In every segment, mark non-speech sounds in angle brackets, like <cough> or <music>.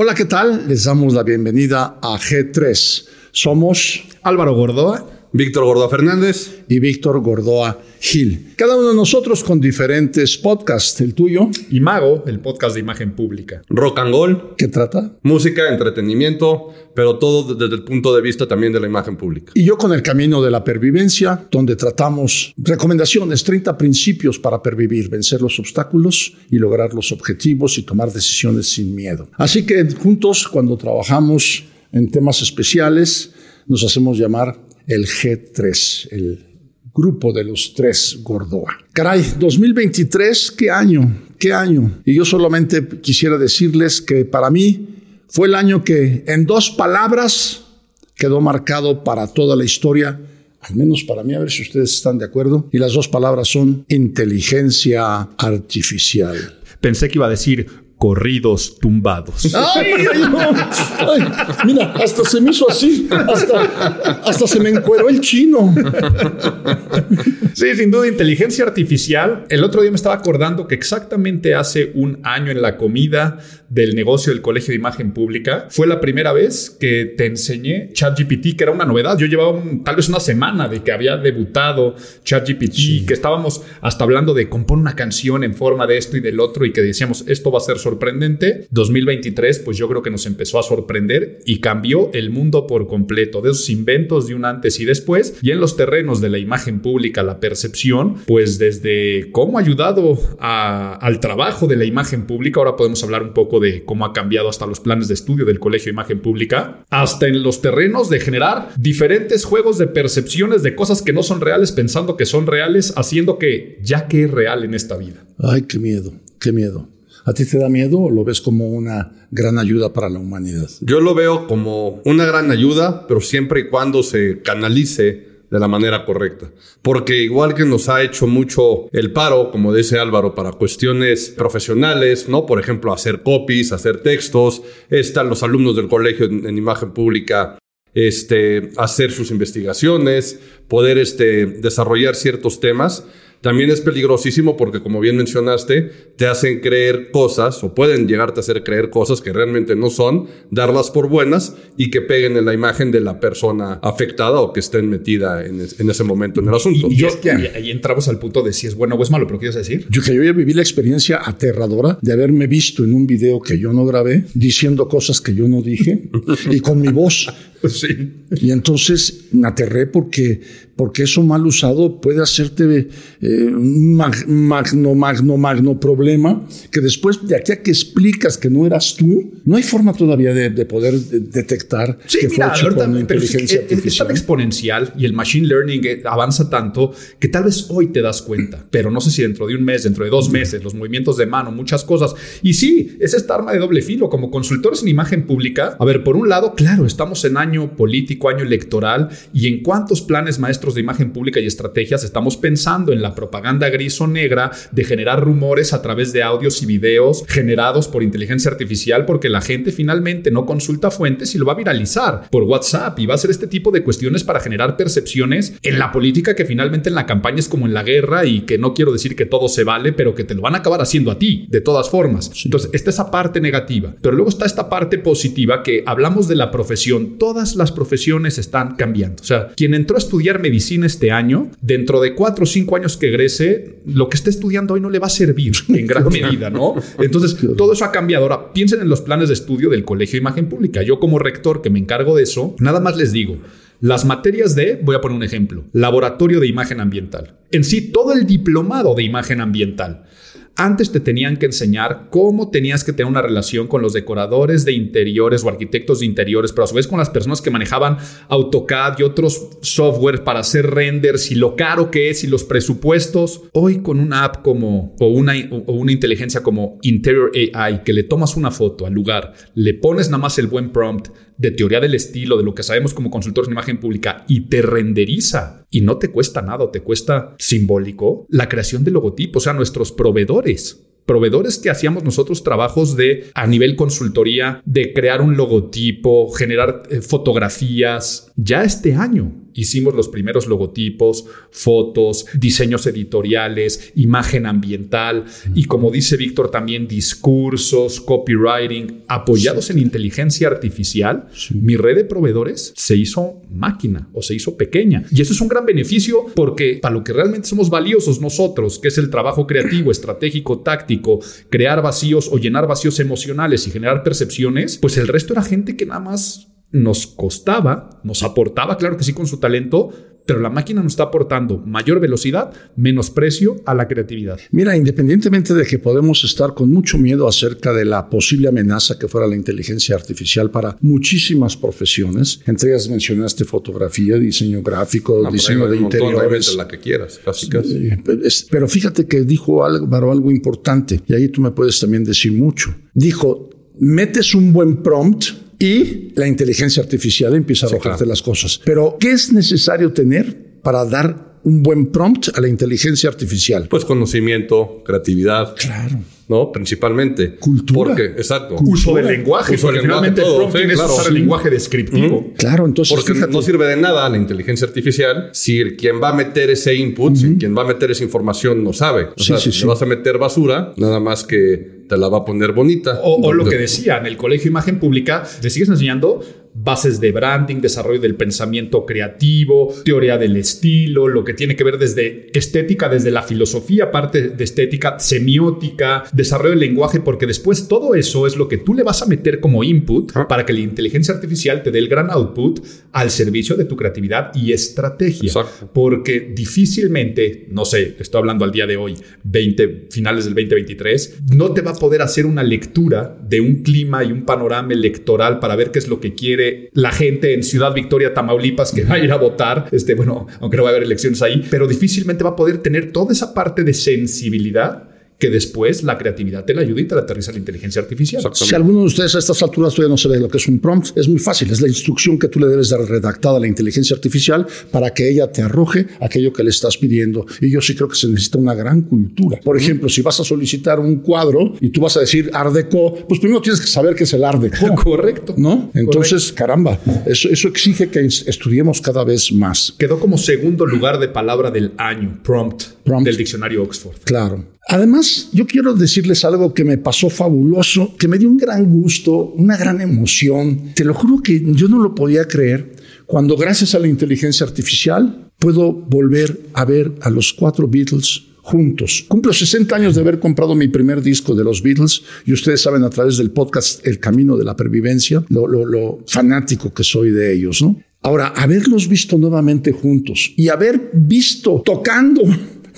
Hola, ¿qué tal? Les damos la bienvenida a G3. Somos Álvaro Gordoa, Víctor Gordoa Fernández y Víctor Gordoa Gil. Cada uno de nosotros con diferentes podcasts. El tuyo. Y Mago, el podcast de imagen pública. Rock and Roll. ¿Qué trata? Música, entretenimiento, pero todo desde el punto de vista también de la imagen pública. Y yo con el camino de la pervivencia, donde tratamos recomendaciones, 30 principios para pervivir, vencer los obstáculos y lograr los objetivos y tomar decisiones sin miedo. Así que juntos, cuando trabajamos en temas especiales, nos hacemos llamar el G3, el grupo de los tres Gordoa. Caray, 2023, qué año, qué año. Y yo solamente quisiera decirles que para mí fue el año que en dos palabras quedó marcado para toda la historia, al menos para mí, a ver si ustedes están de acuerdo. Y las dos palabras son inteligencia artificial. Pensé que iba a decir corridos tumbados. <laughs> ¡Ay, ay, no! Ay, mira, hasta se me hizo así, hasta, hasta se me encueró el chino. Sí, sin duda, inteligencia artificial. El otro día me estaba acordando que exactamente hace un año en la comida del negocio del Colegio de Imagen Pública fue la primera vez que te enseñé ChatGPT, que era una novedad. Yo llevaba un, tal vez una semana de que había debutado ChatGPT, sí. que estábamos hasta hablando de compone una canción en forma de esto y del otro y que decíamos esto va a ser sorprendente. 2023, pues yo creo que nos empezó a sorprender y cambió el mundo por completo, de esos inventos de un antes y después. Y en los terrenos de la imagen pública, la percepción, pues desde cómo ha ayudado a, al trabajo de la imagen pública, ahora podemos hablar un poco de cómo ha cambiado hasta los planes de estudio del Colegio de Imagen Pública, hasta en los terrenos de generar diferentes juegos de percepciones de cosas que no son reales pensando que son reales, haciendo que ya que es real en esta vida. Ay, qué miedo, qué miedo. ¿A ti te da miedo o lo ves como una gran ayuda para la humanidad? Yo lo veo como una gran ayuda, pero siempre y cuando se canalice de la manera correcta. Porque igual que nos ha hecho mucho el paro, como dice Álvaro, para cuestiones profesionales, ¿no? Por ejemplo, hacer copies, hacer textos, están los alumnos del colegio en, en imagen pública, este, hacer sus investigaciones, poder este, desarrollar ciertos temas. También es peligrosísimo porque, como bien mencionaste, te hacen creer cosas o pueden llegarte a hacer creer cosas que realmente no son, darlas por buenas y que peguen en la imagen de la persona afectada o que estén metida en, es, en ese momento en el asunto. Y, y yo, es que ahí, ahí, entramos al punto de si es bueno o es malo, pero ¿qué ibas a decir? Yo que yo ya viví la experiencia aterradora de haberme visto en un video que yo no grabé diciendo cosas que yo no dije <laughs> y con mi voz. <laughs> Sí. Y entonces me aterré porque, porque eso mal usado puede hacerte eh, un magno, magno, magno problema que después de aquí a que explicas que no eras tú, no hay forma todavía de, de poder detectar sí, que mira, fue hecho verdad, con inteligencia es, es, tan exponencial y el machine learning eh, avanza tanto que tal vez hoy te das cuenta, pero no sé si dentro de un mes, dentro de dos meses, los movimientos de mano, muchas cosas. Y sí, es esta arma de doble filo. Como consultores en imagen pública, a ver, por un lado, claro, estamos en año político, año electoral, y en cuántos planes maestros de imagen pública y estrategias estamos pensando en la propaganda gris o negra de generar rumores a través de audios y videos generados por inteligencia artificial, porque la gente finalmente no consulta fuentes y lo va a viralizar por WhatsApp y va a hacer este tipo de cuestiones para generar percepciones en la política que finalmente en la campaña es como en la guerra y que no quiero decir que todo se vale, pero que te lo van a acabar haciendo a ti, de todas formas. Entonces, está esa parte negativa, pero luego está esta parte positiva que hablamos de la profesión. Todas las profesiones están cambiando. O sea, quien entró a estudiar medicina este año, dentro de cuatro o cinco años que egrese, lo que esté estudiando hoy no le va a servir <laughs> en gran medida, ¿no? Entonces, todo eso ha cambiado. Ahora, piensen en los planes de estudio del Colegio de Imagen Pública. Yo como rector que me encargo de eso, nada más les digo, las materias de, voy a poner un ejemplo, laboratorio de imagen ambiental. En sí, todo el diplomado de imagen ambiental. Antes te tenían que enseñar cómo tenías que tener una relación con los decoradores de interiores o arquitectos de interiores, pero a su vez con las personas que manejaban AutoCAD y otros software para hacer renders y lo caro que es y los presupuestos. Hoy con una app como o una, una inteligencia como Interior AI que le tomas una foto al lugar, le pones nada más el buen prompt de teoría del estilo, de lo que sabemos como consultores en imagen pública y te renderiza y no te cuesta nada, te cuesta simbólico la creación de logotipos, o sea, nuestros proveedores. Proveedores que hacíamos nosotros trabajos de a nivel consultoría, de crear un logotipo, generar eh, fotografías, ya este año hicimos los primeros logotipos, fotos, diseños editoriales, imagen ambiental y como dice Víctor también discursos, copywriting apoyados en inteligencia artificial. Mi red de proveedores se hizo máquina o se hizo pequeña. Y eso es un gran beneficio porque para lo que realmente somos valiosos nosotros, que es el trabajo creativo, estratégico, táctico, crear vacíos o llenar vacíos emocionales y generar percepciones, pues el resto era gente que nada más nos costaba, nos aportaba, claro que sí, con su talento, pero la máquina nos está aportando mayor velocidad, menos precio a la creatividad. Mira, independientemente de que podemos estar con mucho miedo acerca de la posible amenaza que fuera la inteligencia artificial para muchísimas profesiones, entre ellas mencionaste fotografía, diseño gráfico, No, diseño de interiores. la que quieras, casi casi. Eh, Pero fíjate que dijo Álvaro algo importante, y ahí tú me puedes también decir mucho. Dijo, metes un buen prompt y la inteligencia artificial empieza a arrojarte claro. las cosas. Pero, ¿qué es necesario tener para dar un buen prompt a la inteligencia artificial? Pues conocimiento, creatividad, Claro. ¿No? Principalmente. Cultura. Porque, exacto. Uso del lenguaje, Uso del lenguaje, todo, sí, claro, usar el lenguaje descriptivo. Claro, entonces Porque fíjate. no sirve de nada la inteligencia artificial si el quien va a meter ese input, si quien va a meter esa información no sabe. O Sí, sea, sí, sí. vas a meter basura, nada más que te la va a poner bonita. O, o lo que decía, en el colegio imagen pública, te sigues enseñando bases de branding, desarrollo del pensamiento creativo, teoría del estilo, lo que tiene que ver desde estética, desde la filosofía, parte de estética, semiótica, desarrollo del lenguaje, porque después todo eso es lo que tú le vas a meter como input Ah. para que la inteligencia artificial te dé el gran output al servicio de tu creatividad y estrategia. Exacto. Porque difícilmente, no sé, estoy hablando al día de hoy, 20, finales del 2023, no te va a poder hacer una lectura de un clima y un panorama electoral para ver qué es lo que quiere la gente en Ciudad Victoria, Tamaulipas, que va a ir a votar. Este, bueno, aunque no va a haber elecciones ahí, pero difícilmente va a poder tener toda esa parte de sensibilidad que después la creatividad te la ayuda y te la aterriza la inteligencia artificial. Si alguno de ustedes a estas alturas todavía no sabe lo que es un prompt, es muy fácil. Es la instrucción que tú le debes dar redactada a la inteligencia artificial para que ella te arroje aquello que le estás pidiendo. Y yo sí creo que se necesita una gran cultura. Por ejemplo, si vas a solicitar un cuadro y tú vas a decir Art Deco, pues primero tienes que saber qué es el Art Deco. Correcto. ¿No? Entonces, caramba, eso, eso exige que es- estudiemos cada vez más. Quedó como segundo lugar de palabra del año, prompt, Prompt. del diccionario Oxford. Claro. Además, yo quiero decirles algo que me pasó fabuloso, que me dio un gran gusto, una gran emoción. Te lo juro que yo no lo podía creer cuando gracias a la inteligencia artificial puedo volver a ver a los cuatro Beatles juntos. Cumplo 60 años de haber comprado mi primer disco de los Beatles y ustedes saben a través del podcast El Camino de la Pervivencia lo, lo- lo fanático que soy de ellos, ¿no? Ahora, haberlos visto nuevamente juntos y haber visto tocando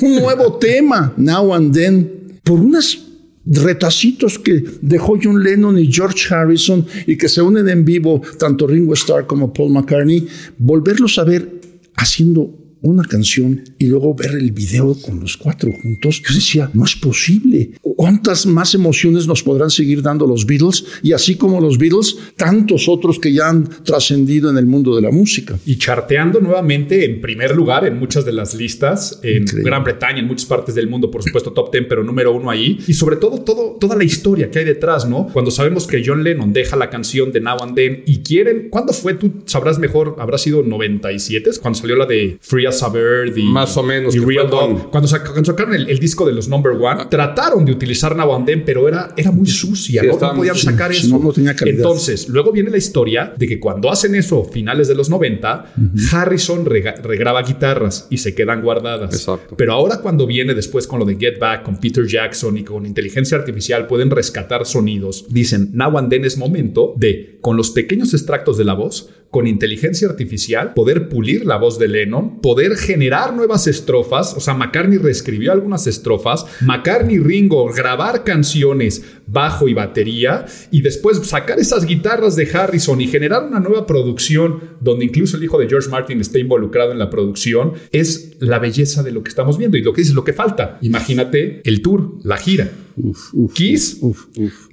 un nuevo tema, Now and Then, por unas retacitos que dejó John Lennon y George Harrison y que se unen en vivo tanto Ringo Starr como Paul McCartney, volverlos a ver haciendo una canción y luego ver el video con los cuatro juntos, yo decía, no es posible. ¿Cuántas más emociones nos podrán seguir dando los Beatles? Y así como los Beatles, tantos otros que ya han trascendido en el mundo de la música. Y charteando nuevamente en primer lugar en muchas de las listas, en Increíble. Gran Bretaña, en muchas partes del mundo, por supuesto top 10, pero número uno ahí. Y sobre todo, todo, toda la historia que hay detrás, ¿no? Cuando sabemos que John Lennon deja la canción de Now and Then y quieren, ¿cuándo fue? Tú sabrás mejor, habrá sido 97, cuando salió la de Free as a Bird y Más o menos, y Real Dog. Cuando, sac- cuando sacaron el, el disco de los Number One, trataron de utilizar Now and Then, pero era, era muy sucia, Sí, ¿no? podían sacar sí, eso. no, no tenía calidad. Entonces, luego viene la historia de que cuando hacen eso, finales de los 90, Harrison rega- regraba guitarras y se quedan guardadas. Exacto. Pero ahora cuando viene después con lo de Get Back, con Peter Jackson y con inteligencia artificial, pueden rescatar sonidos. Dicen, now and then es momento de, con los pequeños extractos de la voz, con inteligencia artificial, poder pulir la voz de Lennon, poder generar nuevas estrofas. O sea, McCartney reescribió algunas estrofas, McCartney Ringo grabar canciones, bajo y batería, y después sacar esas guitarras de Harrison y generar una nueva producción donde incluso el hijo de George Martin está involucrado en la producción, es la belleza de lo que estamos viendo. Y lo que dices, lo que falta. Imagínate el tour, la gira. Kiss.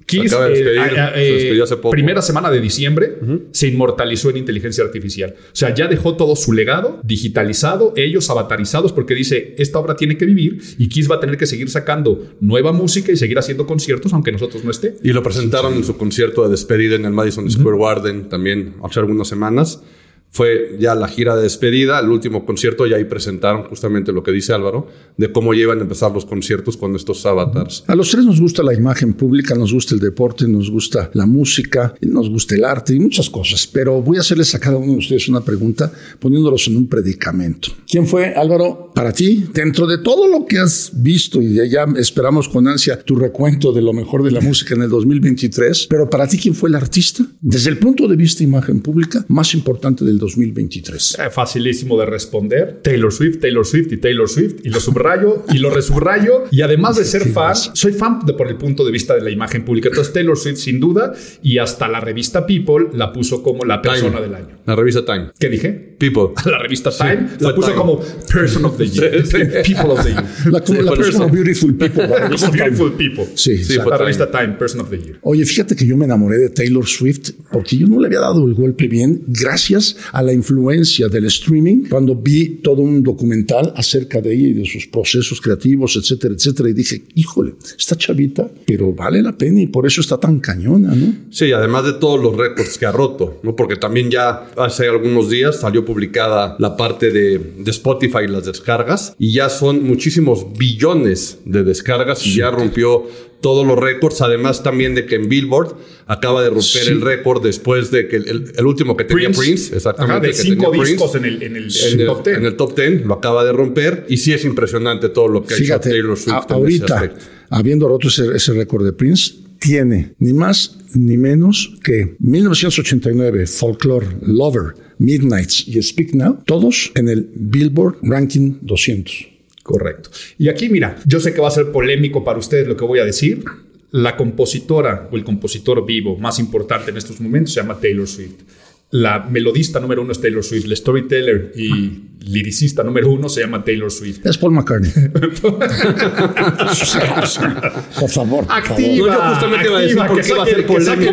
Kiss, acaba de despedir, se despidió hace poco. primera semana de diciembre, se inmortalizó en inteligencia artificial. O sea, ya dejó todo su legado digitalizado, ellos avatarizados, porque dice, esta obra tiene que vivir y Kiss va a tener que seguir sacando nueva música y seguir haciendo conciertos, aunque nosotros no esté. Y lo presentaron en su concierto de despedida en el Madison Square Garden también hace algunas semanas. Fue ya la gira de despedida, el último concierto, y ahí presentaron justamente lo que dice Álvaro, de cómo llevan a empezar los conciertos con estos avatars. A los tres nos gusta la imagen pública, nos gusta el deporte, nos gusta la música, nos gusta el arte y muchas cosas, pero voy a hacerles a cada uno de ustedes una pregunta poniéndolos en un predicamento. ¿Quién fue, Álvaro, para ti, dentro de todo lo que has visto y ya esperamos con ansia tu recuento de lo mejor de la música en el 2023, pero para ti, ¿quién fue el artista? Desde el punto de vista imagen pública, más importante del 2023. Eh, facilísimo de responder. Taylor Swift, Taylor Swift y Taylor Swift. Y lo subrayo y lo resubrayo. Y además de ser fan, soy fan de, por el punto de vista de la imagen pública. Entonces Taylor Swift sin duda y hasta la revista People la puso como la persona del año. La revista Time. ¿Qué dije? People. <laughs> La revista Time la puso como Person of the Year. <laughs> People of the Year. <laughs> La, como la persona Beautiful People. La beautiful People. Sí, sí la revista Time, Person of the Year. Oye, fíjate que yo me enamoré de Taylor Swift porque yo no le había dado el golpe bien gracias a la influencia del streaming cuando vi todo un documental acerca de ella y de sus procesos creativos, etcétera, etcétera. Y dije, híjole, esta chavita, pero vale la pena y por eso está tan cañona, ¿no? Sí, además de todos los récords que ha roto, ¿no? Porque también ya hace algunos días salió publicada la parte de, de Spotify y las descargas y ya son muchísimos billones de descargas y ya rompió todos los récords, además también de que en Billboard acaba de romper el récord después de que el, último que tenía Prince, exactamente, de cinco discos en el, en, el, top 10. En el top 10 lo acaba de romper y sí es impresionante todo lo que ha hecho Taylor Swift. ahorita, habiendo roto ese, ese récord de Prince, tiene ni más ni menos que 1989 Folklore Lover, Midnights y Speak Now, todos en el Billboard Ranking 200. Correcto. Y aquí, mira, yo sé que va a ser polémico para ustedes lo que voy a decir. La compositora o el compositor vivo más importante en estos momentos se llama Taylor Swift. La melodista número uno es Taylor Swift, el storyteller y liricista número uno se llama Taylor Swift. Es Paul McCartney. <laughs> por favor. Activa. No, yo justamente iba a decir por qué va a ser polémico.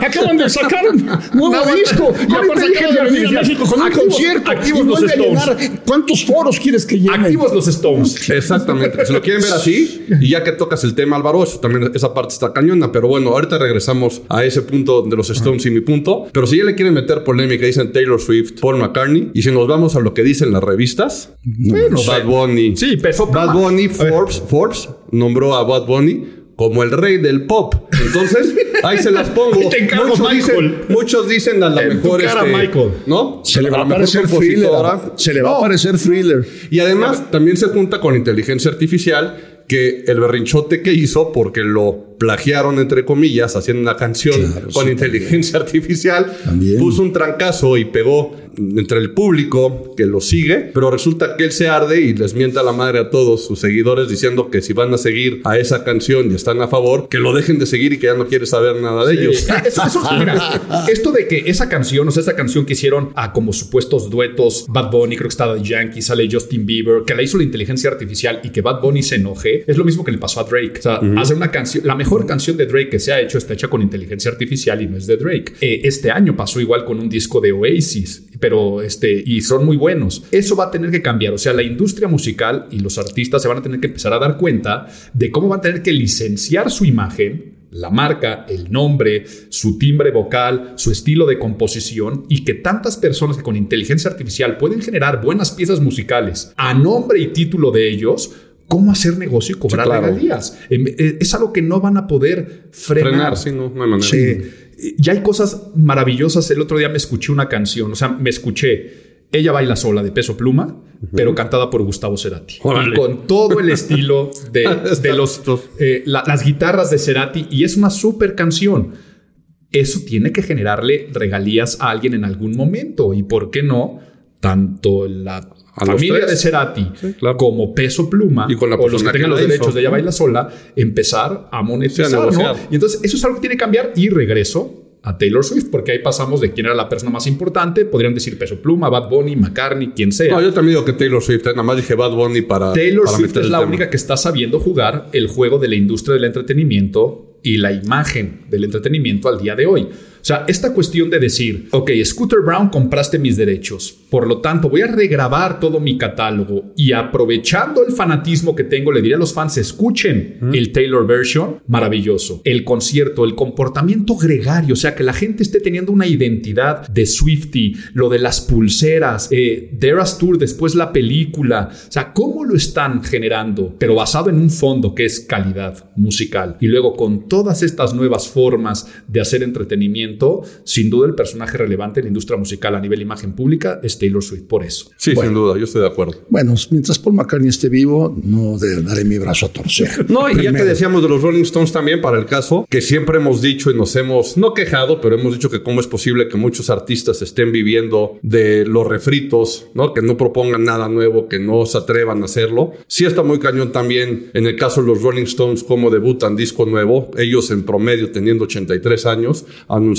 Acaban de sacar un <laughs> nuevo disco. Ya para sacar de venir a México con un concierto. Activos los Stones. ¿Cuántos foros quieres que llenen? Activos los Stones. Exactamente. Si lo quieren ver así, y ya que tocas el tema, Álvaro, eso también esa parte está cañona. Pero bueno, ahorita regresamos a ese punto de los Stones y mi punto. Pero si ya le quieren meter polémica, dicen Taylor Swift, Paul McCartney. Y si nos vamos a lo que dicen las revistas, bueno, Bad Bunny. Sí, peso Bad Bunny, Forbes, Forbes nombró a Bad Bunny como el rey del pop. Entonces, ahí se las pongo. <laughs> Te muchos. Dicen, muchos dicen a la mejor cara, este, Michael. ¿no? Se le va a parecer thriller. Se le va a parecer thriller. Y además también se junta con inteligencia artificial que el berrinchote que hizo porque lo plagiaron, entre comillas, haciendo una canción con inteligencia artificial, puso un trancazo y pegó entre el público que lo sigue, pero resulta que él se arde y les mienta la madre a todos sus seguidores diciendo que si van a seguir a esa canción y están a favor, que lo dejen de seguir y que ya no quiere saber nada de ellos. <laughs> <laughs> esto de que esa canción, o sea, esa canción que hicieron a como supuestos duetos, Bad Bunny, creo que estaba Yankee, sale Justin Bieber, que la hizo la inteligencia artificial y que Bad Bunny se enoje, es lo mismo que le pasó a Drake. O sea, hace una canción, la mejor mejor canción de Drake que se ha hecho está hecha con inteligencia artificial y no es de Drake. Eh, este año pasó igual con un disco de Oasis, pero este, y son muy buenos. Eso va a tener que cambiar. O sea, la industria musical y los artistas se van a tener que empezar a dar cuenta de cómo van a tener que licenciar su imagen la marca, el nombre, su timbre vocal, su estilo de composición y que tantas personas que con inteligencia artificial pueden generar buenas piezas musicales a nombre y título de ellos cómo hacer negocio y cobrar regalías. Em, eh, es algo que no van a poder frenar. frenar sí, no, no hay manera. Ya hay cosas maravillosas. El otro día me escuché una canción, o sea, me escuché Ella baila sola de peso pluma, pero cantada por Gustavo Cerati. con todo el estilo de, <laughs> los, eh, las guitarras de Cerati. Y es una súper canción. Eso tiene que generarle regalías a alguien en algún momento. Y por qué no, tanto la a familia de Cerati como peso pluma y con la o los que tengan los derechos de ella baila sola empezar a monetizar ¿no? y entonces eso es algo que tiene que cambiar y regreso a Taylor Swift, porque ahí pasamos de quién era la persona más importante. Podrían decir Peso Pluma, Bad Bunny, McCartney, quien sea. No, yo también digo que Taylor Swift, eh, nada más dije Bad Bunny para. Taylor Swift es la única que está sabiendo jugar el juego de la industria del entretenimiento y la imagen del entretenimiento al día de hoy. O sea, esta cuestión de decir, ok, Scooter Brown compraste mis derechos, por lo tanto voy a regrabar todo mi catálogo y aprovechando el fanatismo que tengo, le diré a los fans, escuchen el Taylor version, maravilloso. El concierto, el comportamiento gregario, o sea, que la gente esté teniendo una identidad de Swifty, lo de las pulseras, eh, Deras Tour, después la película, o sea, cómo lo están generando, pero basado en un fondo que es calidad musical. Y luego con todas estas nuevas formas de hacer entretenimiento, sin duda el personaje relevante en la industria musical a nivel imagen pública es Taylor Swift, por eso. Sí, sin duda, yo estoy de acuerdo. Bueno, mientras Paul McCartney esté vivo, no daré mi brazo a torcer. No, y ya que decíamos de los Rolling Stones también, para el caso, que siempre hemos dicho y nos hemos, no quejado, pero hemos dicho que cómo es posible que muchos artistas estén viviendo de los refritos, ¿no? Que no propongan nada nuevo, que no se atrevan a hacerlo. Sí está muy cañón también en el caso de los Rolling Stones, cómo debutan disco nuevo, ellos en promedio teniendo 83 años,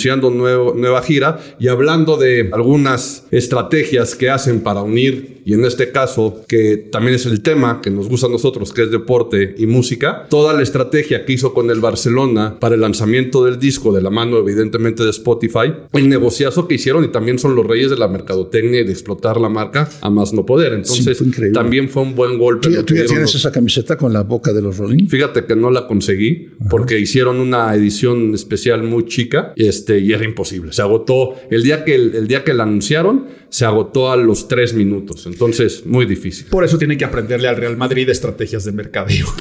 anunciando nuevo, nueva gira y hablando de algunas estrategias que hacen para unir, y en este caso, que también es el tema que nos gusta a nosotros, que es deporte y música, toda la estrategia que hizo con el Barcelona para el lanzamiento del disco, de la mano evidentemente de Spotify, el negociazo que hicieron y también son los reyes de la mercadotecnia y de explotar la marca a más no poder. Entonces, también fue un buen golpe. ¿Tú, ya tienes esa camiseta con la boca de los Rolling? Fíjate que no la conseguí porque hicieron una edición especial muy chica este, y era imposible. Se agotó el día que, el, día que la anunciaron, se agotó a los tres minutos. Entonces, muy difícil. Por eso tiene que aprenderle al Real Madrid estrategias de mercadeo. <laughs>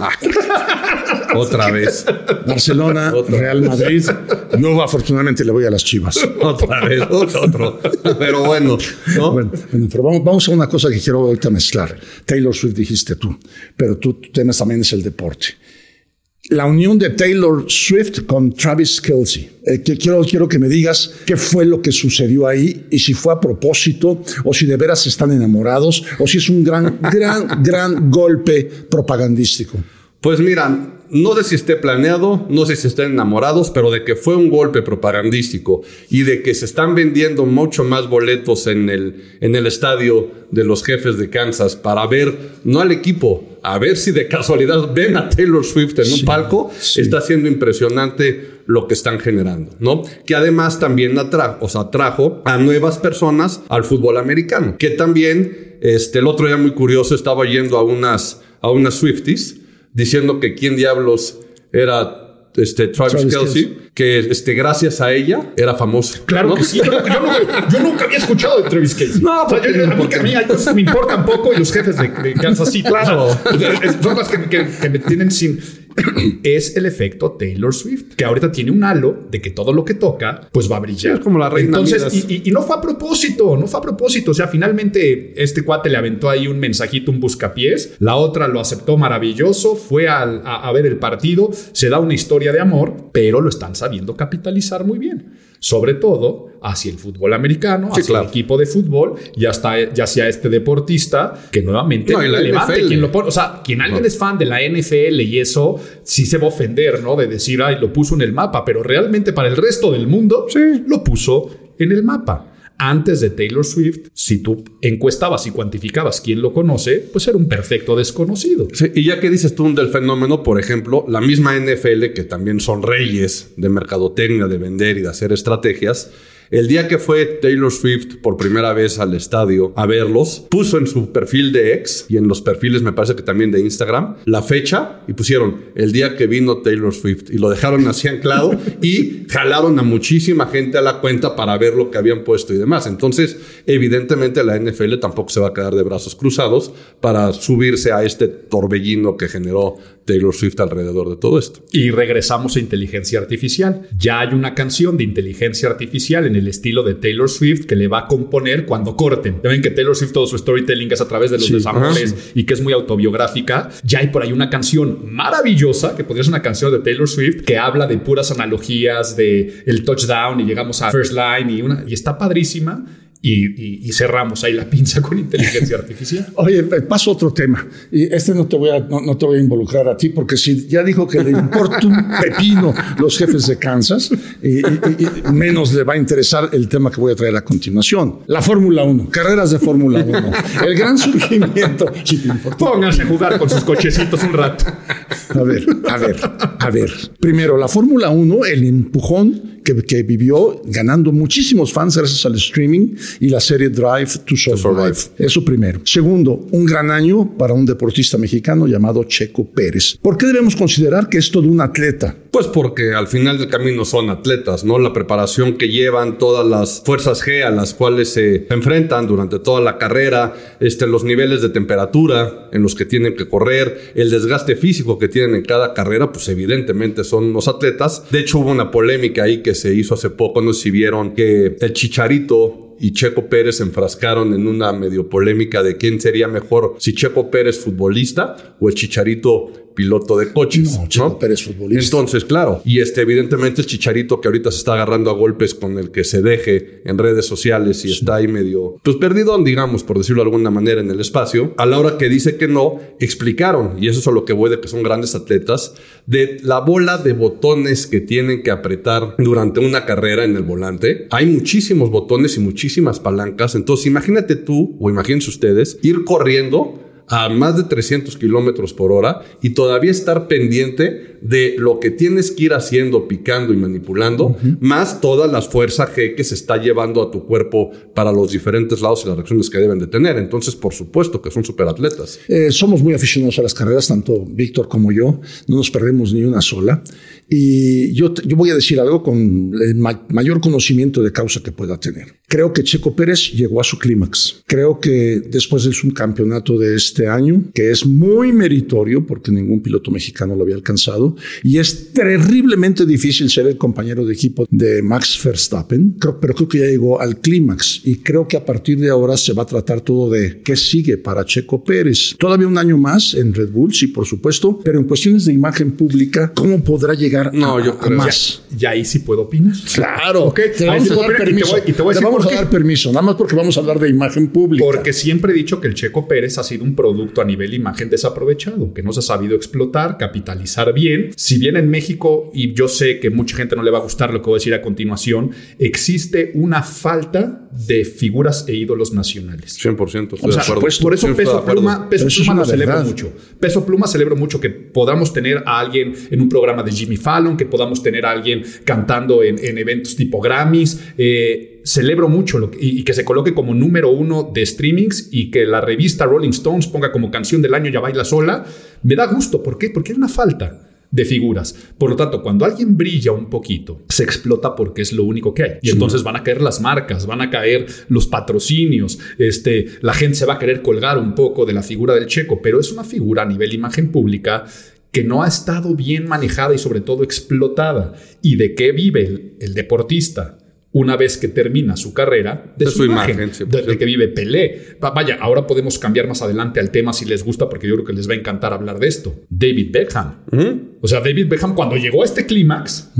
Ah. Otra vez. Barcelona, Real Madrid. Yo afortunadamente le voy a las chivas. Otra vez, otro. Pero bueno, bueno, pero vamos, a una cosa que quiero ahorita mezclar. Taylor Swift dijiste tú, pero tú, tu tema también es el deporte la unión de Taylor Swift con Travis Kelsey. Eh, que quiero, quiero que me digas qué fue lo que sucedió ahí y si fue a propósito o si de veras están enamorados o si es un gran, <laughs> gran, gran golpe propagandístico. Pues mira, no sé si esté planeado, no sé si estén enamorados, pero de que fue un golpe propagandístico y de que se están vendiendo mucho más boletos en el, en el estadio de los jefes de Kansas para ver, no al equipo, a ver si de casualidad ven a Taylor Swift en un palco, está siendo impresionante lo que están generando, ¿no? Que además también atrajo, o sea, atrajo a nuevas personas al fútbol americano, que también, este, el otro día muy curioso, estaba yendo a unas, a unas Swifties, diciendo que quién diablos era este, Travis, Kelsey, que este, gracias a ella era famoso. Claro que sí. Yo, nunca, había escuchado de Travis Kelsey. No, porque a mí hay cosas me importan poco y los jefes de, de Kansas City. Claro. son que, que, me tienen sin <coughs> es el efecto Taylor Swift, que ahorita tiene un halo de que todo lo que toca, pues va a brillar. como la reina. Entonces, y, no fue a propósito, no fue a propósito. O sea, finalmente este cuate le aventó ahí un mensajito, un buscapiés. La otra lo aceptó maravilloso, fue a, a ver el partido, se da una historia de amor, pero lo están sabiendo capitalizar muy bien sobre todo hacia el fútbol americano, hacia el equipo de fútbol y hasta ya sea este deportista que nuevamente no, levante quien lo pone, o sea, quien alguien es fan de la NFL y eso sí se va a ofender, ¿no? De decir, ay, lo puso en el mapa, pero realmente para el resto del mundo sí. lo puso en el mapa antes de Taylor Swift, si tú encuestabas y cuantificabas quién lo conoce, pues era un perfecto desconocido. y ya que dices tú del fenómeno, por ejemplo, la misma NFL, que también son reyes de mercadotecnia, de vender y de hacer estrategias, el día que fue Taylor Swift por primera vez al estadio a verlos, puso en su perfil de ex y en los perfiles me parece que también de Instagram la fecha y pusieron el día que vino Taylor Swift y lo dejaron así anclado <laughs> y jalaron a muchísima gente a la cuenta para ver lo que habían puesto y demás. Entonces, evidentemente la NFL tampoco se va a quedar de brazos cruzados para subirse a este torbellino que generó Taylor Swift alrededor de todo esto. Y regresamos a inteligencia artificial. Ya hay una canción de inteligencia artificial en el estilo de Taylor Swift que le va a componer cuando corten. Ya ven que Taylor Swift todo su storytelling es a través de los desamores y que es muy autobiográfica. Ya hay por ahí una canción maravillosa que podría ser una canción de Taylor Swift que habla de puras analogías de el touchdown y llegamos a first line y una y está padrísima y, cerramos ahí la pinza con inteligencia artificial. <laughs> Oye, paso a otro tema. Y este no te voy a, no, te voy a involucrar a ti, porque si ya dijo que le importa un pepino los jefes de Kansas, y, menos le va a interesar el tema que voy a traer a continuación. La Fórmula 1, carreras de Fórmula 1. El gran surgimiento. Pónganse a jugar con sus cochecitos un rato. A ver, a ver, a ver. Primero, la Fórmula 1, el empujón que, que vivió ganando muchísimos fans gracias al streaming y la serie Drive to Survive. Eso primero. Segundo, un gran año para un deportista mexicano llamado Checo Pérez. ¿Por qué debemos considerar que es todo un atleta? Pues porque al final del camino son atletas, ¿no? La preparación que llevan todas las fuerzas G a las cuales se enfrentan durante toda la carrera, este, los niveles de temperatura en los que tienen que correr, el desgaste físico que tienen en cada carrera, pues evidentemente son los atletas. De hecho, hubo una polémica ahí que se hizo hace poco, no sé si vieron que el Chicharito y Checo Pérez se enfrascaron en una medio polémica de quién sería mejor, si Checo Pérez futbolista o el Chicharito piloto de coches. No, Checo Pérez futbolista. Entonces, claro, y este evidentemente el Chicharito que ahorita se está agarrando a golpes con el que se deje en redes sociales y está ahí medio, pues perdidón, digamos, por decirlo de alguna manera en el espacio, a la hora que dice que no, explicaron, y eso es a lo que voy de que son grandes atletas, de la bola de botones que tienen que apretar durante una carrera en el volante. Hay muchísimos botones y muchísimas palancas, entonces imagínate tú, o imagínense ustedes, ir corriendo a más de 300 kilómetros por hora y todavía estar pendiente de lo que tienes que ir haciendo, picando y manipulando, más toda la fuerza G que se está llevando a tu cuerpo para los diferentes lados y las reacciones que deben de tener. Entonces, por supuesto que son superatletas. Eh, somos muy aficionados a las carreras, tanto Víctor como yo. No nos perdemos ni una sola. Y yo, yo voy a decir algo con el ma mayor conocimiento de causa que pueda tener. Creo que Checo Pérez llegó a su clímax. Creo que después del subcampeonato de este año, que es muy meritorio porque ningún piloto mexicano lo había alcanzado, y es terriblemente difícil ser el compañero de equipo de Max Verstappen, creo, pero creo que ya llegó al clímax y creo que a partir de ahora se va a tratar todo de qué sigue para Checo Pérez. Todavía un año más en Red Bull, sí, por supuesto, pero en cuestiones de imagen pública, ¿cómo podrá llegar No, a, yo a creo- más? Y ahí sí puedo opinar. Claro, Ok, te vamos a dar y te permiso. voy- y te voy a decir vamos a dar permiso, nada más porque vamos a hablar de imagen pública. Porque siempre he dicho que el Checo Pérez ha sido un producto a nivel imagen desaprovechado, que no se ha sabido explotar, capitalizar bien. Si bien en México, y yo sé que mucha gente no le va a gustar lo que voy a decir a continuación, existe una falta de figuras e ídolos nacionales. 100% estoy O de sea, acuerdo. pues, Por eso Peso. Pluma, Peso Pero eso es Pluma lo celebro mucho. Peso Pluma celebro mucho que podamos tener a alguien en un programa de Jimmy Fallon, que podamos tener a alguien cantando en, en eventos tipo Grammys. Eh, celebro mucho lo que- y, y que se coloque como número uno de streamings y que la revista Rolling Stones ponga como canción del año Ya Baila Sola. Me da gusto. ¿Por qué? Porque hay una falta de figuras. Por lo tanto, cuando alguien brilla un poquito, se explota porque es lo único que hay. Y entonces van a caer las marcas, van a caer los patrocinios, este, la gente se va a querer colgar un poco de la figura del checo, pero es una figura a nivel imagen pública que no ha estado bien manejada y sobre todo explotada. ¿Y de qué vive el, el deportista? Una vez que termina su carrera, de, De su, su imagen, imagen, sí, de, de que vive Pelé. Va- Vaya, ahora podemos cambiar más adelante al tema si les gusta, porque yo creo que les va a encantar hablar de esto. David Beckham. O sea, David Beckham, cuando llegó a este clímax,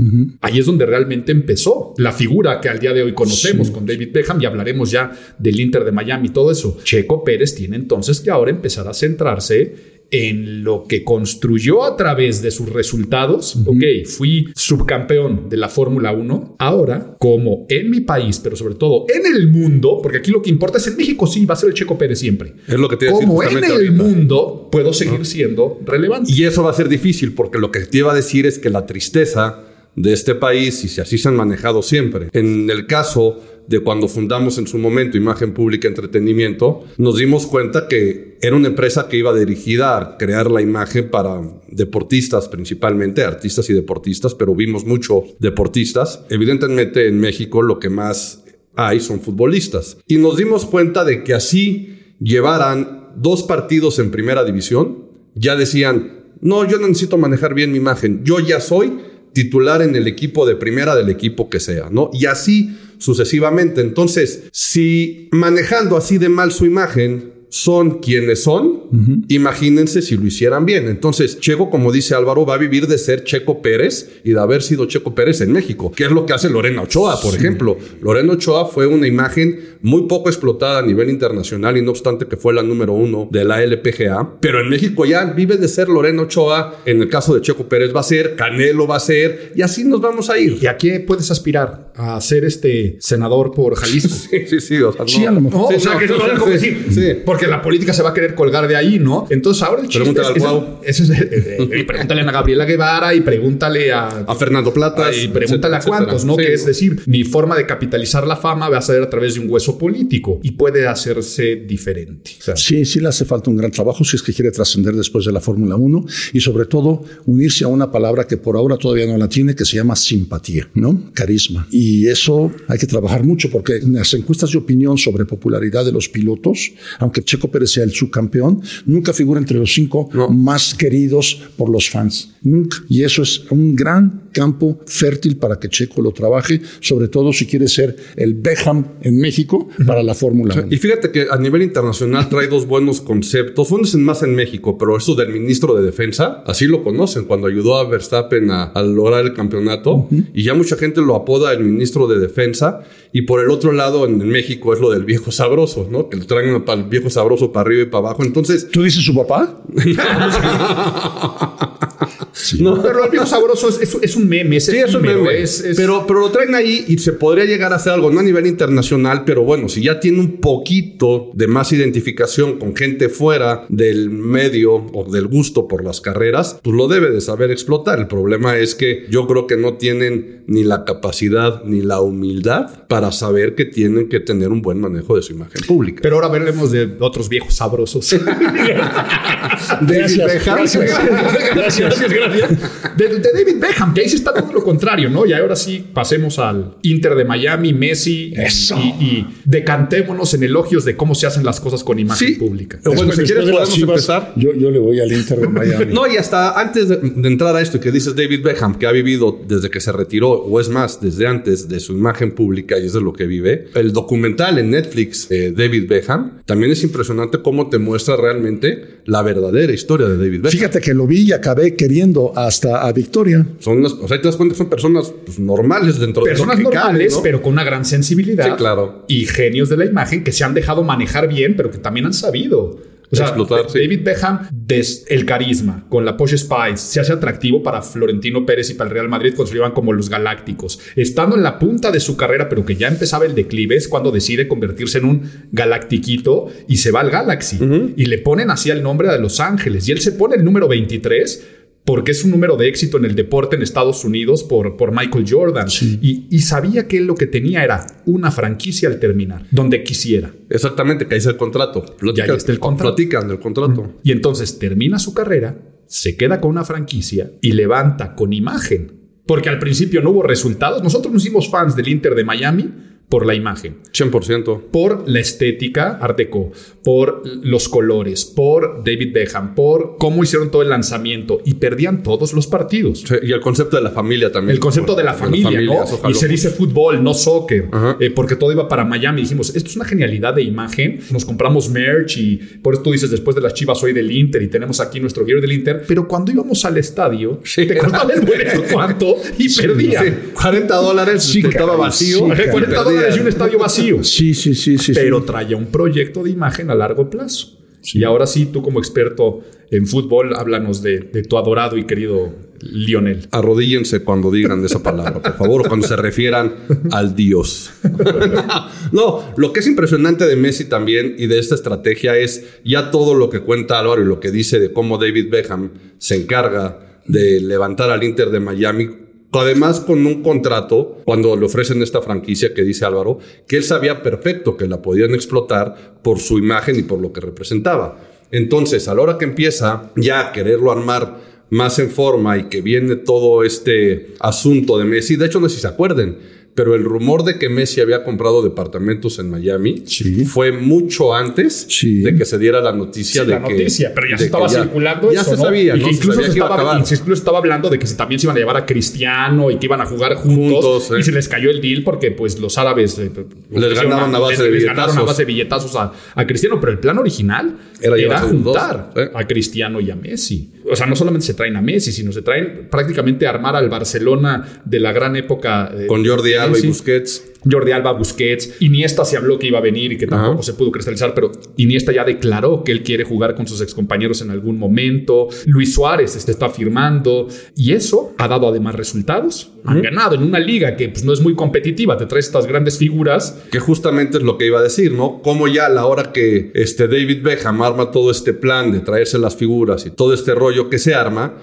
ahí es donde realmente empezó la figura que al día de hoy conocemos con David Beckham y hablaremos ya del Inter de Miami y todo eso. Checo Pérez tiene entonces que ahora empezar a centrarse en lo que construyó a través de sus resultados. Ok, fui subcampeón de la Fórmula 1. Ahora, como en mi país, pero sobre todo en el mundo, porque aquí lo que importa es en México, sí, va a ser el Checo Pérez siempre. Es lo que te a decir Como en el ahorita. mundo, puedo seguir siendo relevante. Y eso va a ser difícil porque lo que te iba a decir es que la tristeza de este país, y si así se han manejado siempre, en el caso de cuando fundamos en su momento Imagen Pública Entretenimiento, nos dimos cuenta que era una empresa que iba dirigida a crear la imagen para deportistas principalmente, artistas y deportistas, pero vimos mucho deportistas. Evidentemente en México lo que más hay son futbolistas. Y nos dimos cuenta de que así llevaran dos partidos en primera división, ya decían, no, yo necesito manejar bien mi imagen, yo ya soy titular en el equipo de primera del equipo que sea, ¿no? Y así sucesivamente. Entonces, si manejando así de mal su imagen son quienes son, imagínense si lo hicieran bien. Entonces, Checo, como dice Álvaro, va a vivir de ser Checo Pérez y de haber sido Checo Pérez en México, que es lo que hace Lorena Ochoa, por ejemplo. Lorena Ochoa fue una imagen muy poco explotada a nivel internacional y no obstante que fue la número uno de la LPGA, pero en México ya vive de ser Lorena Ochoa, en el caso de Checo Pérez va a ser, Canelo va a ser, y así nos vamos a ir. ¿Y a qué puedes aspirar? ¿A ser este senador por Jalisco? <laughs> Sí, sí, sí, o sea, no. Sí, a lo mejor. No, Sí, o sea, no, que lo sí, sí, sí. Porque la política se va a querer colgar de ahí, ¿no? Entonces ahora el chiste Pregúntale es, al eso es- eh, eh, y pregúntale a Ana Gabriela Guevara y pregúntale a A Fernando Plata. y pregúntale a cuántos, ¿no? que es decir, mi forma de capitalizar la fama va a ser a través de un hueso político y puede hacerse diferente. O sea, Sí, sí le hace falta un gran trabajo si es que quiere trascender después de la Fórmula 1 y sobre todo unirse a una palabra que por ahora todavía no la tiene, que se llama simpatía, ¿no? Carisma. Y eso hay que trabajar mucho porque en las encuestas de opinión sobre popularidad de los pilotos, aunque Checo Pérez sea el subcampeón, nunca figura entre los cinco más queridos por los fans. Nunca. Y eso es un gran campo fértil para que Checo lo trabaje, sobre todo si quiere ser el Beckham en México para la Fórmula 1. Y fíjate que a nivel internacional trae dos buenos conceptos. Uno es más en México, pero eso del ministro de Defensa, así lo conocen cuando ayudó a Verstappen a, a lograr el campeonato. Y ya mucha gente lo apoda el ministro de Defensa. Y por el otro lado, en México es lo del viejo sabroso, ¿no? Que lo traen para el viejo sabroso para arriba y para abajo. Entonces, ¿Tú dices su papá? <laughs> no, pero viejo sabroso es, es- es un meme, es Sí, es un meme. es- Pero, pero lo traen ahí y se podría llegar a hacer algo, no a nivel internacional, pero bueno, si ya tiene un poquito de más identificación con gente fuera del medio o del gusto por las carreras, pues lo debe de saber explotar. El problema es que yo creo que no tienen ni la capacidad ni la humildad para saber que tienen que tener un buen manejo de su imagen pública. Pero ahora veremos de otros viejos sabrosos. <laughs> <laughs> Beckham. gracias. gracias, gracias. De, de David Beckham, que ahí sí está todo lo contrario, ¿no? Y ahora sí pasemos al Inter de Miami, Messi. Eso. Y, y decantémonos en elogios de cómo se hacen las cosas con imagen Sí. pública. Bueno, si quieres podemos Chivas, empezar. Yo, yo le voy al Inter de <laughs> Miami. No, y hasta antes de, de entrar a esto que dices David Beckham, que ha vivido desde que se retiró, o es más, desde antes de su imagen pública y es de lo que vive, el documental en Netflix de David Beckham también es impresionante cómo te muestra realmente la verdadera historia de David Beckham. Fíjate que lo vi y acabé queriendo hasta a Victoria. Son unas, o sea, te das cuenta que son personas pues, normales dentro Personas de cabe, normales, ¿no? pero con una gran sensibilidad. Sí, claro. Y genios de la imagen que se han dejado manejar bien, pero que también han sabido. O sea, Explotar, sí. David Beckham, des el carisma, con la Porsche Spice, se hace atractivo para Florentino Pérez y para el Real Madrid cuando se llevan como los galácticos. Estando en la punta de su carrera, pero que ya empezaba el declive, es cuando decide convertirse en un galactiquito y se va al Galaxy. Y le ponen así el nombre de Los Ángeles. Y él se pone el número 23 porque es un número de éxito en el deporte en Estados Unidos por, por Michael Jordan. Y, y sabía que él lo que tenía era una franquicia al terminar, donde quisiera. Exactamente, que ahí está el contrato. Ya ahí está el contrato. Platican del contrato. Y entonces termina su carrera, se queda con una franquicia y levanta con imagen. Porque al principio no hubo resultados. Nosotros nos hicimos fans del Inter de Miami por la imagen. 100%. por la estética Art Deco, por los colores, por David Beckham, por cómo hicieron todo el lanzamiento y perdían todos los partidos. Sí, Y el concepto de la familia también. El concepto de la familia, ¿no? eso jaló Y se dice fútbol, no soccer, eh, porque todo iba para Miami. Dijimos, esto es una genialidad de imagen. Nos compramos merch y por eso tú dices, después de las chivas soy del Inter y tenemos aquí nuestro gear del Inter. Pero cuando íbamos al estadio, Sí, te costaban el boleto cuánto <laughs> y perdía. Sí, 40 dólares estaba vacío. sí, Ajá, caray. 40 Perdía. dólares y un estadio vacío Sí, sí, sí, sí. pero sí. traía un proyecto de imagen a largo plazo. Y ahora sí, tú como experto en fútbol, háblanos de, de tu adorado y querido Lionel. Arrodíllense cuando digan esa palabra, por favor, o cuando se refieran al Dios. <laughs> no, lo que es impresionante de Messi también y de esta estrategia es ya todo lo que cuenta Álvaro y lo que dice de cómo David Beckham se encarga de levantar al Inter de Miami. Además, con un contrato, cuando le ofrecen esta franquicia que dice Álvaro, que él sabía perfecto que la podían explotar por su imagen y por lo que representaba. Entonces, a la hora que empieza ya a quererlo armar más en forma y que viene todo este asunto de Messi. De hecho, no sé si se acuerden, pero el rumor de que Messi había comprado departamentos en Miami Sí. fue mucho antes Sí. de que se diera la noticia Sí, de la que. noticia, pero ya se estaba que circulando ya eso, se ¿no? sabía, y ¿no? que Se incluso sabía se que iba a estaba, acabar. incluso estaba hablando de que se- también se iban a llevar a Cristiano y que iban a jugar juntos, Juntos, eh. y se les cayó el deal porque pues los árabes eh, Les ganaron a base les- de les ganaron a billetazos. base de billetazos a, a Cristiano, pero el plan original Era dos, juntar eh. a Cristiano y a Messi. O sea, no solamente se traen a Messi, sino se traen prácticamente a armar al Barcelona de la gran época eh, Con Jordi Alba y. Busquets. Jordi Alba, Busquets, Iniesta se habló que iba a venir y que tampoco se pudo cristalizar, pero Iniesta ya declaró que él quiere jugar con sus excompañeros en algún momento. Luis Suárez este está firmando y eso ha dado además resultados. Han ganado en una liga que pues, no es muy competitiva, te trae estas grandes figuras. Que justamente es lo que iba a decir, ¿no? Como ya a la hora que este David Beckham arma todo este plan de traerse las figuras y todo este rollo que se arma,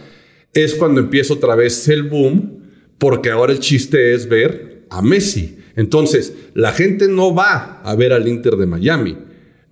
es cuando empieza otra vez el boom, porque ahora el chiste es ver a Messi. Entonces, la gente no va a ver al Inter de Miami,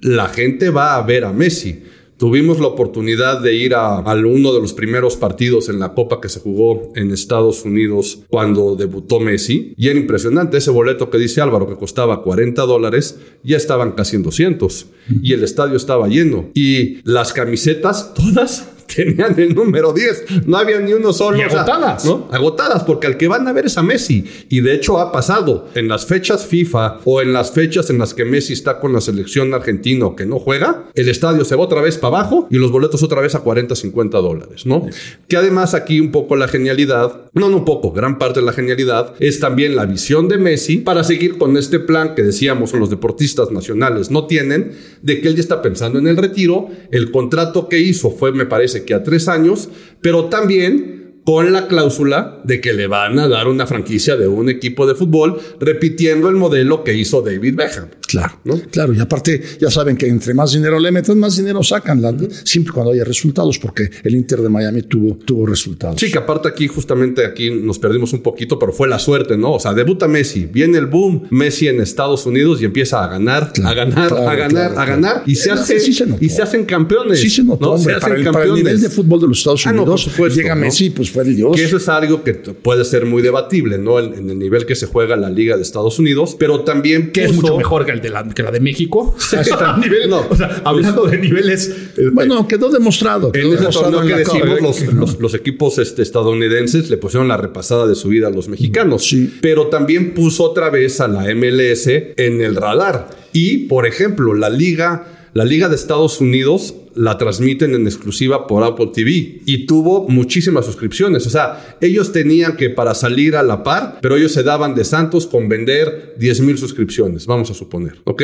la gente va a ver a Messi. Tuvimos la oportunidad de ir a, uno de los primeros partidos en la Copa que se jugó en Estados Unidos cuando debutó Messi. Y era impresionante ese boleto que dice Álvaro, que costaba 40 dólares, ya estaban casi en 200. Y el estadio estaba lleno. Y las camisetas, todas <laughs> tenían el número 10. No había ni uno solo. Y agotadas. ¿no? Agotadas, porque al que van a ver es a Messi. Y de hecho ha pasado en las fechas FIFA o en las fechas en las que Messi está con la selección argentina que no juega, el estadio se va otra vez para abajo y los boletos otra vez a 40, 50 dólares, ¿no? Que además aquí un poco la genialidad, no, no un poco, gran parte de la genialidad es también la visión de Messi para seguir con este plan que decíamos los deportistas nacionales no tienen, de que él ya está pensando en el retiro. El contrato que hizo fue, me parece, que a tres años, pero también con la cláusula de que le van a dar una franquicia de un equipo de fútbol, repitiendo el modelo que hizo David Beckham. Claro, ¿no? Claro, y aparte ya saben que entre más dinero le meten, más dinero sacan, siempre cuando haya resultados, porque el Inter de Miami tuvo, tuvo resultados. Sí, que aparte aquí, justamente aquí nos perdimos un poquito, pero fue la suerte, ¿no? O sea, debuta Messi, viene el boom, Messi en Estados Unidos y empieza a ganar, a ganar, a ganar, a ganar, y se, hace, y se hacen campeones. Sí se notó, se hacen para, el, campeones. para, el, nivel de fútbol de los Estados Unidos, ah, no, llega Messi, pues que eso es algo que puede ser muy debatible, ¿no? En, el nivel que se juega la Liga de Estados Unidos, pero también que es mucho mejor que, el de la, que la de México. <laughs> nivel, no, o sea, hablando de niveles. Este, bueno, quedó demostrado. en ese torneo que decimos, los, los, equipos este, estadounidenses le pusieron la repasada de su vida a los mexicanos. Sí. Pero también puso otra vez a la MLS en el radar. Y, por ejemplo, la Liga la Liga de Estados Unidos la transmiten en exclusiva por Apple TV y tuvo muchísimas suscripciones. O sea, ellos tenían que para salir a la par, pero ellos se daban de santos con vender 10 mil suscripciones, vamos a suponer, ¿ok?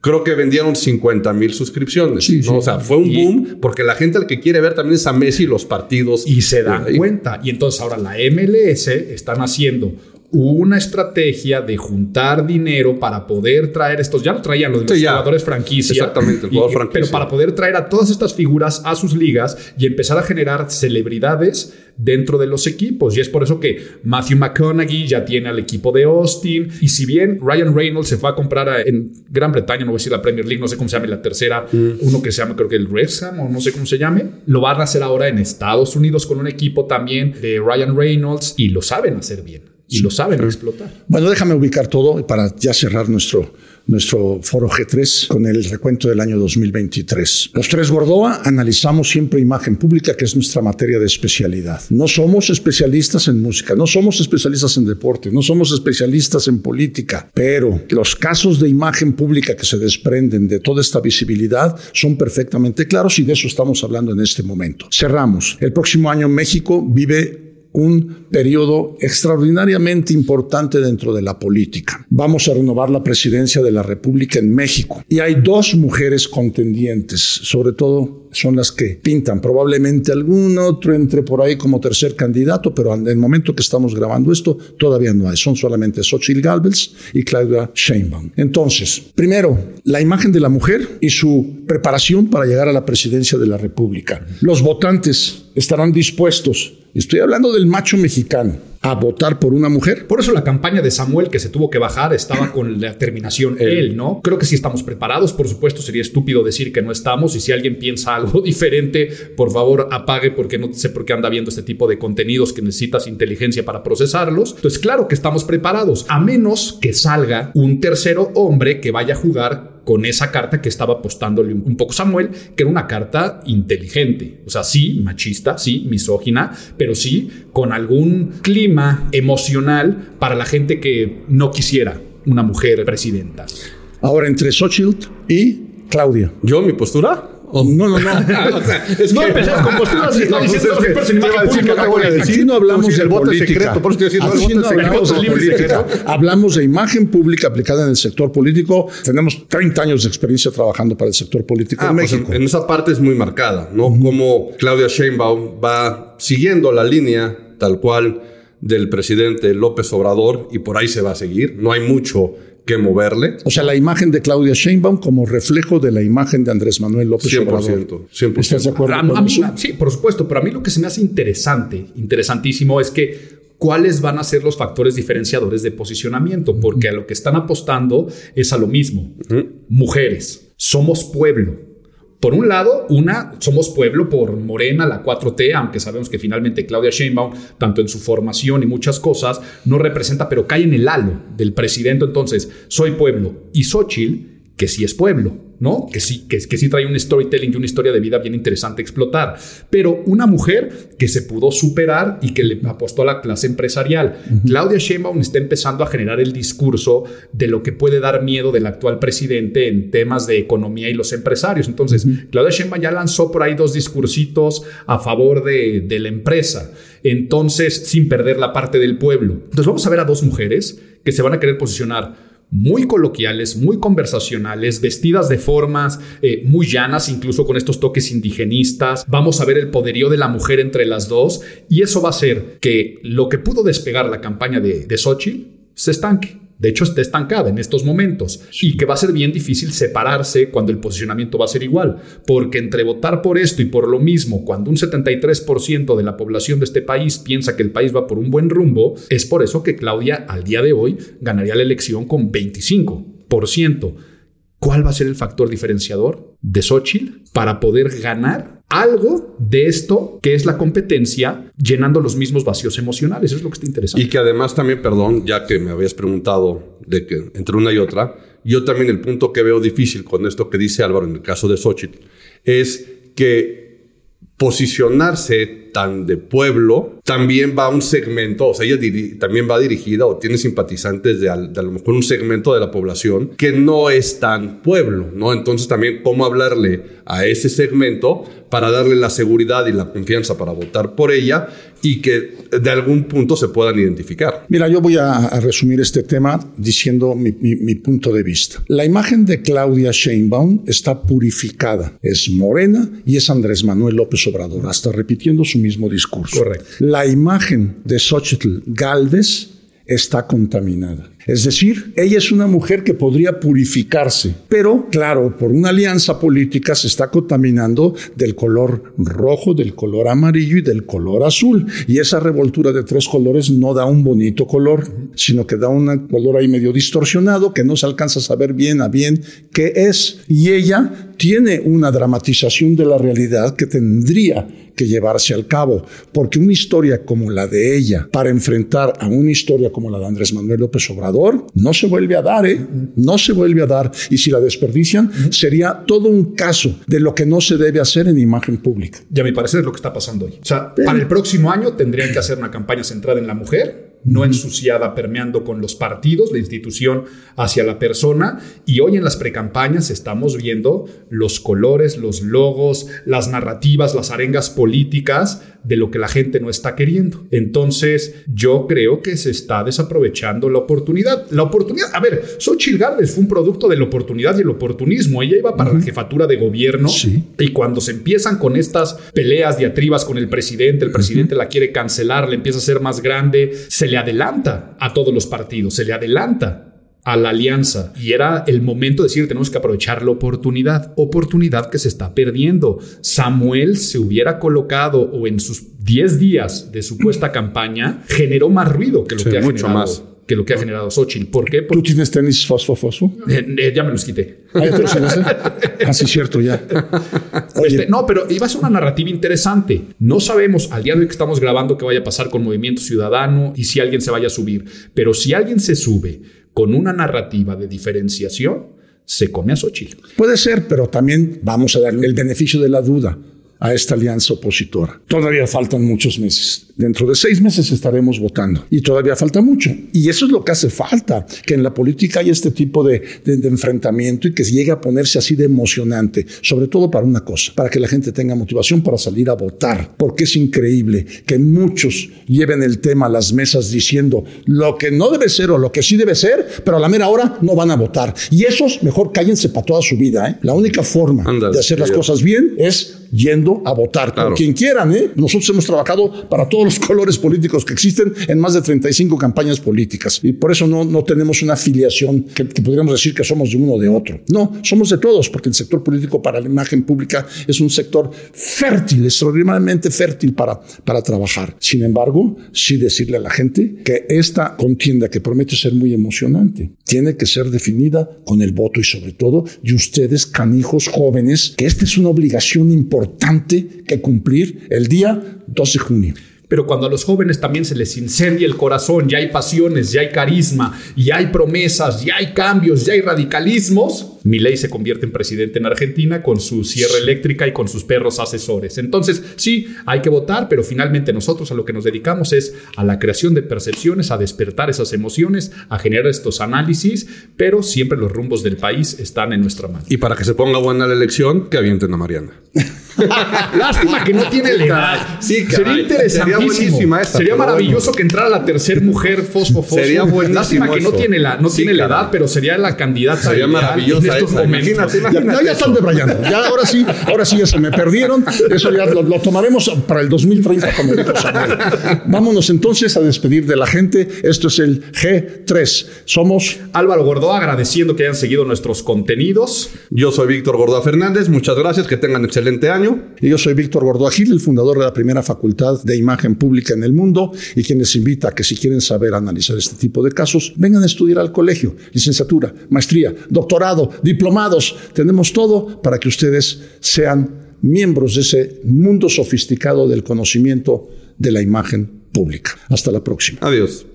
Creo que vendieron 50 mil suscripciones. O sea, fue un boom porque la gente al que quiere ver también es a Messi los partidos. Y se dan cuenta. Y entonces ahora la MLS están haciendo una estrategia de juntar dinero para poder traer estos, ya lo traían los, jugadores franquicia. Exactamente, el jugador franquicia. Pero para poder traer a todas estas figuras a sus ligas y empezar a generar celebridades dentro de los equipos. Y es por eso que Matthew McConaughey ya tiene al equipo de Austin. Y si bien Ryan Reynolds se fue a comprar en Gran Bretaña, no voy a decir la Premier League, no sé cómo se llama la tercera, mm. uno que se llama creo que el Wrexham o no sé cómo se llame, lo van a hacer ahora en Estados Unidos con un equipo también de Ryan Reynolds y lo saben hacer bien y lo saben explotar. Bueno, déjame ubicar todo para ya cerrar nuestro, nuestro foro G3 con el recuento del año 2023. Los tres Gordoa analizamos siempre imagen pública, que es nuestra materia de especialidad. No somos especialistas en música, no somos especialistas en deporte, no somos especialistas en política, pero los casos de imagen pública que se desprenden de toda esta visibilidad son perfectamente claros y de eso estamos hablando en este momento. Cerramos. El próximo año México vive un periodo extraordinariamente importante dentro de la política. Vamos a renovar la presidencia de la República en México y hay dos mujeres contendientes, sobre todo son las que pintan. Probablemente algún otro entre por ahí como tercer candidato, pero en el momento que estamos grabando esto todavía no hay. Son solamente Xochitl Galvez y Claudia Sheinbaum. Entonces, primero, la imagen de la mujer y su preparación para llegar a la presidencia de la República. Los votantes estarán dispuestos Estoy hablando del macho mexicano a votar por una mujer. Por eso la campaña de Samuel que se tuvo que bajar estaba <coughs> con la terminación él, ¿no? Creo que sí estamos preparados, por supuesto, sería estúpido decir que no estamos y si alguien piensa algo <laughs> diferente, por favor apague porque no sé por qué anda viendo este tipo de contenidos que necesitas inteligencia para procesarlos. Entonces, claro que estamos preparados, a menos que salga un tercero hombre que vaya a jugar con esa carta que estaba apostándole un poco Samuel, que era una carta inteligente. O sea, sí, machista, sí, misógina, pero sí con algún clima emocional para la gente que no quisiera una mujer presidenta. Ahora, entre Xochitl y Claudia. ¿Yo, mi postura? ¿O? No, no, no. <laughs> o sea, es No que- empezás con posturas No, pues diciendo es que te a decir, no te voy a güey. decir. Aquí no hablamos Pues, de política. secreto, por eso hablamos de política. secreto. Hablamos de imagen pública aplicada en el sector político. Tenemos 30 años de experiencia trabajando para el sector político Ah, en pues México. en, en esa parte es muy marcada, ¿no? Como Claudia Sheinbaum va siguiendo la línea tal cual del presidente López Obrador y por ahí se va a seguir. No hay mucho que moverle. O sea, la imagen de Claudia Sheinbaum como reflejo de la imagen de Andrés Manuel López 100%, Obrador. 100%. ¿Estás de acuerdo A- con a mí- eso? sí, por supuesto, pero a mí lo que se me hace interesante, interesantísimo, es que cuáles van a ser los factores diferenciadores de posicionamiento, porque a lo que están apostando es a lo mismo. Mujeres, somos pueblo. Por un lado, una, somos pueblo por Morena, la 4T, aunque sabemos que finalmente Claudia Sheinbaum, tanto en su formación y muchas cosas, no representa, pero cae en el halo del presidente. Entonces, soy pueblo. Y Xochitl, que sí es pueblo, ¿no? Que sí, que, que sí trae un storytelling y una historia de vida bien interesante a explotar. Pero una mujer que se pudo superar y que le apostó a la clase empresarial. Claudia Sheinbaum está empezando a generar el discurso de lo que puede dar miedo del actual presidente en temas de economía y los empresarios. Entonces, Claudia Sheinbaum ya lanzó por ahí dos discursitos a favor de, de la empresa. Entonces, sin perder la parte del pueblo. Entonces, vamos a ver a dos mujeres que se van a querer posicionar muy coloquiales, muy conversacionales, vestidas de formas eh, muy llanas, incluso con estos toques indigenistas. Vamos a ver el poderío de la mujer entre las dos y eso va a hacer que lo que pudo despegar la campaña de, de Xochitl se estanque. De hecho, está estancada en estos momentos y que va a ser bien difícil separarse cuando el posicionamiento va a ser igual, porque entre votar por esto y por lo mismo, cuando un 73% de la población de este país piensa que el país va por un buen rumbo, es por eso que Claudia al día de hoy ganaría la elección con 25%. ¿Cuál va a ser el factor diferenciador de Xochitl para poder ganar algo de esto que es la competencia llenando los mismos vacíos emocionales? Eso es lo que está interesante. Y que además también, perdón, ya que me habías preguntado de que entre una y otra, yo también el punto que veo difícil con esto que dice Álvaro en el caso de Xochitl es que posicionarse tan de pueblo también va un segmento, o sea, ella también va dirigida o tiene simpatizantes de, al- de a lo mejor un segmento de la población que no es tan pueblo, ¿no? Entonces también cómo hablarle a ese segmento para darle la seguridad y la confianza para votar por ella y que de algún punto se puedan identificar. Mira, yo voy a, a resumir este tema diciendo mi, mi- mi punto de vista. La imagen de Claudia Sheinbaum está purificada. Es morena y es Andrés Manuel López Obrador, hasta repitiendo su mismo discurso. Correcto. La imagen de Xochitl Galvez está contaminada. Es decir, ella es una mujer que podría purificarse, pero claro, por una alianza política se está contaminando del color rojo, del color amarillo y del color azul. Y esa revoltura de tres colores no da un bonito color, sino que da un color ahí medio distorsionado que no se alcanza a saber bien a bien qué es. Y ella tiene una dramatización de la realidad que tendría que llevarse al cabo, porque una historia como la de ella, para enfrentar a una historia como la de Andrés Manuel López Obrador, no se vuelve a dar, ¿eh? No se vuelve a dar. Y si la desperdician, sería todo un caso de lo que no se debe hacer en imagen pública. Y a mi parecer es lo que está pasando hoy. O sea, para el próximo año tendrían que hacer una campaña centrada en la mujer, no ensuciada, permeando con los partidos, la institución hacia la persona. Y hoy en las precampañas estamos viendo los colores, los logos, las narrativas, las arengas políticas de lo que la gente no está queriendo. Entonces, yo creo que se está desaprovechando la oportunidad. La oportunidad, a ver, Xochitl Gálvez fue un producto de la oportunidad y el oportunismo. Ella iba para la jefatura de gobierno Sí. y cuando se empiezan con estas peleas, diatribas con el presidente, el presidente la quiere cancelar, le empieza a ser más grande, se le adelanta a todos los partidos, se le adelanta a la alianza. Y era el momento de decir, tenemos que aprovechar la oportunidad, oportunidad que se está perdiendo. Samuel se hubiera colocado o en sus 10 días de supuesta campaña, generó más ruido que lo Sí, que ha mucho generado. más. Que lo que ha generado Xochitl. ¿Por qué? ¿Tú Porque tienes tenis fosfo fosfo? eh, eh, ya me los quité. Ah, ¿ya te los tienes, eh? Ah, cierto, ya. <laughs> Este, no, pero iba a ser una narrativa interesante. No sabemos al día de hoy que estamos grabando qué vaya a pasar con Movimiento Ciudadano y si alguien se vaya a subir. Pero si alguien se sube con una narrativa de diferenciación, se come a Xochitl. Puede ser, pero también vamos a darle el beneficio de la duda. A esta alianza opositora. Todavía faltan muchos meses. Dentro de seis meses estaremos votando y todavía falta mucho. Y eso es lo que hace falta, que en la política haya este tipo de, de, enfrentamiento y que llegue a ponerse así de emocionante, sobre todo para una cosa, para que la gente tenga motivación para salir a votar, porque es increíble que muchos lleven el tema a las mesas diciendo lo que no debe ser o lo que sí debe ser, pero a la mera hora no van a votar. Y esos mejor cállense para toda su vida. ¿eh? La única forma de hacer las cosas bien es yendo a votar por quien quieran. ¿eh? Nosotros hemos trabajado para todos los <laughs> colores políticos que existen en más de 35 campañas políticas y por eso no, no tenemos una afiliación que, que, podríamos decir que somos de uno o de otro. No, somos de todos porque el sector político para la imagen pública es un sector fértil, extraordinariamente fértil para, para trabajar. Sin embargo, sí decirle a la gente que esta contienda que promete ser muy emocionante tiene que ser definida con el voto y sobre todo de ustedes, canijos jóvenes, que esta es una obligación importante que cumplir el día 12 de junio. Pero cuando a los jóvenes también se les incendia el corazón, ya hay pasiones, ya hay carisma, ya hay promesas, ya hay cambios, ya hay radicalismos, Milei se convierte en presidente en Argentina con su sierra eléctrica y con sus perros asesores. Entonces, sí, hay que votar, pero finalmente nosotros a lo que nos dedicamos es a la creación de percepciones, a despertar esas emociones, a generar estos análisis, pero siempre los rumbos del país están en nuestra mano. Y para que se ponga buena la elección, que avienten a Mariana. <laughs> <laughs> Lástima que no tiene la edad. Sí, Sería interesantísimo. Sería, Sería maravilloso que entrara la tercera mujer fosfo, Sería buenísimo. Lástima que no tiene la, no tiene la edad, pero sería la candidata. Sería maravillosa Imagínate, imagínate. Ya, ya, están debrayando. Ya ahora sí, ahora sí ya se me perdieron. Eso ya lo, lo tomaremos para el 2030, como dijo Samuel. Vámonos entonces a despedir de la gente. Esto es el G3. Somos Álvaro Gordoa, agradeciendo que hayan seguido nuestros contenidos. Yo soy Víctor Gordoa Fernández. Muchas gracias. Que tengan excelente año. Y yo soy Víctor Gordoa Gil, el fundador de la primera facultad de imagen pública en el mundo y quien les invita a que si quieren saber analizar este tipo de casos, vengan a estudiar al colegio, licenciatura, maestría, doctorado, diplomados, tenemos todo para que ustedes sean miembros de ese mundo sofisticado del conocimiento de la imagen pública. Hasta la próxima. Adiós.